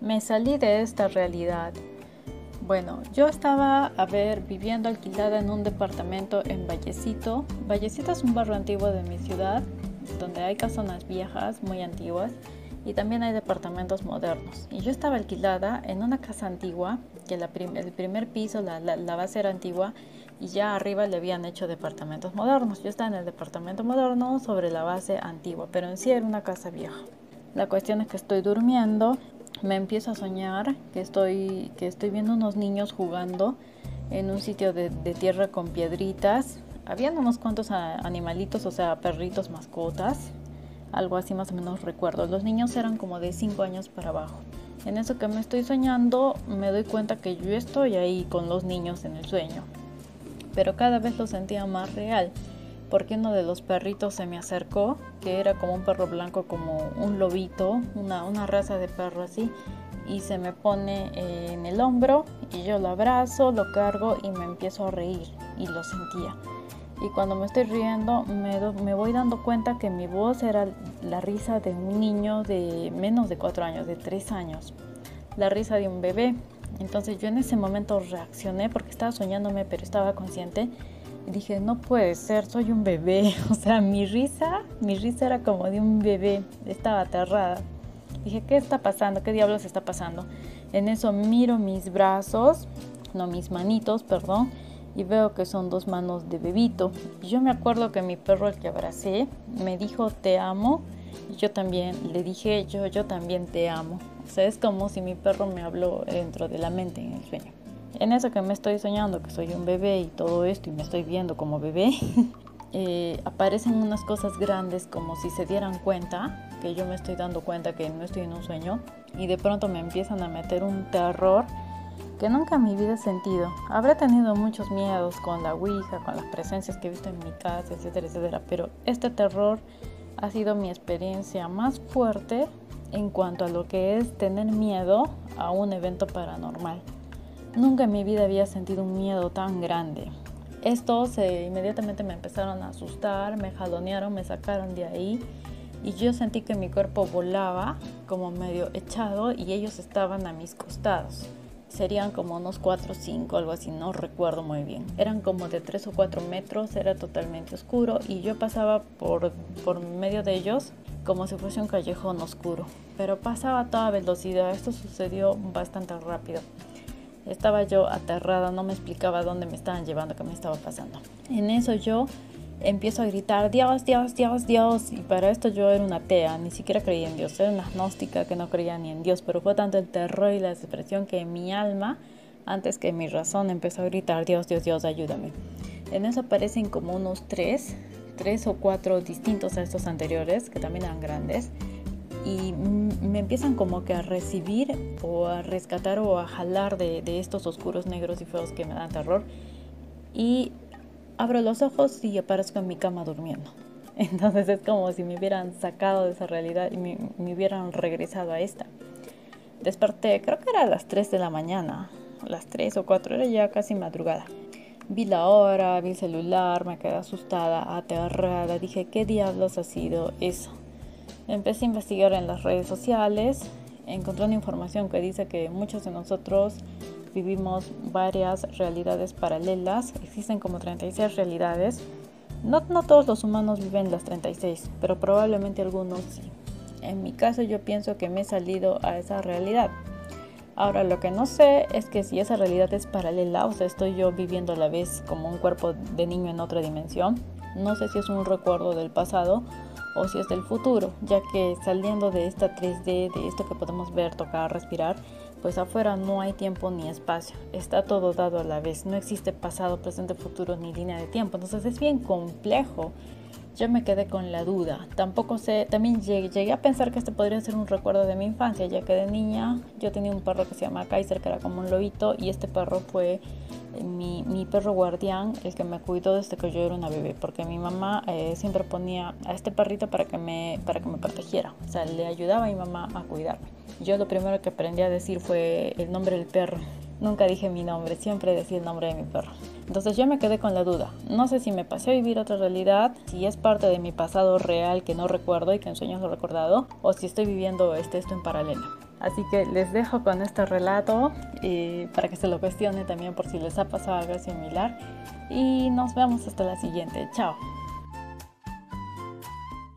Me salí de esta realidad. Bueno, yo estaba, a ver, viviendo alquilada en un departamento en Vallecito. Vallecito es un barrio antiguo de mi ciudad, donde hay casonas viejas, muy antiguas, y también hay departamentos modernos. Y yo estaba alquilada en una casa antigua, que el primer piso, la, la base era antigua, y ya arriba le habían hecho departamentos modernos. Yo estaba en el departamento moderno sobre la base antigua, pero en sí era una casa vieja. La cuestión es que estoy durmiendo, me empiezo a soñar que estoy, que estoy viendo unos niños jugando en un sitio de, de tierra con piedritas. Habían unos cuantos animalitos, o sea, perritos, mascotas, algo así más o menos recuerdo. Los niños eran como de 5 años para abajo. En eso que me estoy soñando, me doy cuenta que yo estoy ahí con los niños en el sueño pero cada vez lo sentía más real, porque uno de los perritos se me acercó, que era como un perro blanco, como un lobito, una, una raza de perro así, y se me pone en el hombro y yo lo abrazo, lo cargo y me empiezo a reír y lo sentía. Y cuando me estoy riendo me, me, voy dando cuenta que mi voz era la risa de un niño de menos de cuatro años, de tres años, la risa de un bebé. Entonces yo en ese momento reaccioné porque estaba soñándome, pero estaba consciente. Dije, no puede ser, soy un bebé. O sea, mi risa, mi risa era como de un bebé. Estaba aterrada. Dije, ¿qué está pasando? ¿Qué diablos está pasando? En eso miro mis brazos, no mis manitos, perdón, y veo que son dos manos de bebito. Yo me acuerdo que mi perro al que abracé me dijo, te amo. Y yo también le dije, yo, yo también te amo. O sea, es como si mi perro me habló dentro de la mente en el sueño. En eso que me estoy soñando, que soy un bebé y todo esto, y me estoy viendo como bebé, eh, aparecen unas cosas grandes como si se dieran cuenta, que yo me estoy dando cuenta que no estoy en un sueño, y de pronto me empiezan a meter un terror que nunca en mi vida he sentido. Habré tenido muchos miedos con la Ouija, con las presencias que he visto en mi casa, etcétera, etcétera, pero este terror ha sido mi experiencia más fuerte en cuanto a lo que es tener miedo a un evento paranormal. Nunca en mi vida había sentido un miedo tan grande. Estos inmediatamente me empezaron a asustar, me jalonearon, me sacaron de ahí y yo sentí que mi cuerpo volaba como medio echado y ellos estaban a mis costados. Serían como unos 4 o 5, algo así, no recuerdo muy bien. Eran como de 3 o 4 metros, era totalmente oscuro y yo pasaba por, por medio de ellos como si fuese un callejón oscuro, pero pasaba a toda velocidad. Esto sucedió bastante rápido. Estaba yo aterrada, no me explicaba dónde me estaban llevando, qué me estaba pasando. En eso yo empiezo a gritar, Dios, Dios, Dios, Dios. Y para esto yo era una atea, ni siquiera creía en Dios. Era una agnóstica que no creía ni en Dios, pero fue tanto el terror y la desesperación que mi alma, antes que mi razón, empezó a gritar, Dios, Dios, Dios, ayúdame. En eso aparecen como unos tres tres o cuatro distintos a estos anteriores, que también eran grandes, y me empiezan como que a recibir o a rescatar o a jalar de, estos oscuros negros y feos que me dan terror. Y abro los ojos y aparezco en mi cama durmiendo. Entonces es como si me hubieran sacado de esa realidad y me, me, hubieran regresado a esta. Desperté, creo que era a las 3 de la mañana, las 3 o 4, era ya casi madrugada. Vi la hora, vi el celular, me quedé asustada, aterrada. Dije, ¿qué diablos ha sido eso? Empecé a investigar en las redes sociales. Encontré una información que dice que muchos de nosotros vivimos varias realidades paralelas. Existen como 36 realidades. No, no todos los humanos viven las 36, pero probablemente algunos sí. En mi caso yo pienso que me he salido a esa realidad. Ahora lo que no sé es que si esa realidad es paralela, o sea, estoy yo viviendo a la vez como un cuerpo de niño en otra dimensión. No sé si es un recuerdo del pasado o si es del futuro, ya que saliendo de esta 3D, de esto que podemos ver, tocar, respirar, pues afuera no hay tiempo ni espacio, está todo dado a la vez, no existe pasado, presente, futuro ni línea de tiempo, entonces es bien complejo yo me quedé con la duda. Tampoco sé, también llegué, a pensar que este podría ser un recuerdo de mi infancia, ya que de niña yo tenía un perro que se llama Kaiser, que era como un lobito, y este perro fue eh, mi, mi perro guardián, el que me cuidó desde que yo era una bebé, porque mi mamá eh, siempre ponía a este perrito para que, me, para que me protegiera, o sea, le ayudaba a mi mamá a cuidarme. Yo lo primero que aprendí a decir fue el nombre del perro. Nunca dije mi nombre, siempre decía el nombre de mi perro. Entonces yo me quedé con la duda. No sé si me pasé a vivir otra realidad, si es parte de mi pasado real que no recuerdo y que en sueños lo he recordado, o si estoy viviendo este, esto en paralelo. Así que les dejo con este relato eh, para que se lo cuestione también por si les ha pasado algo similar. Y nos vemos hasta la siguiente. Chao.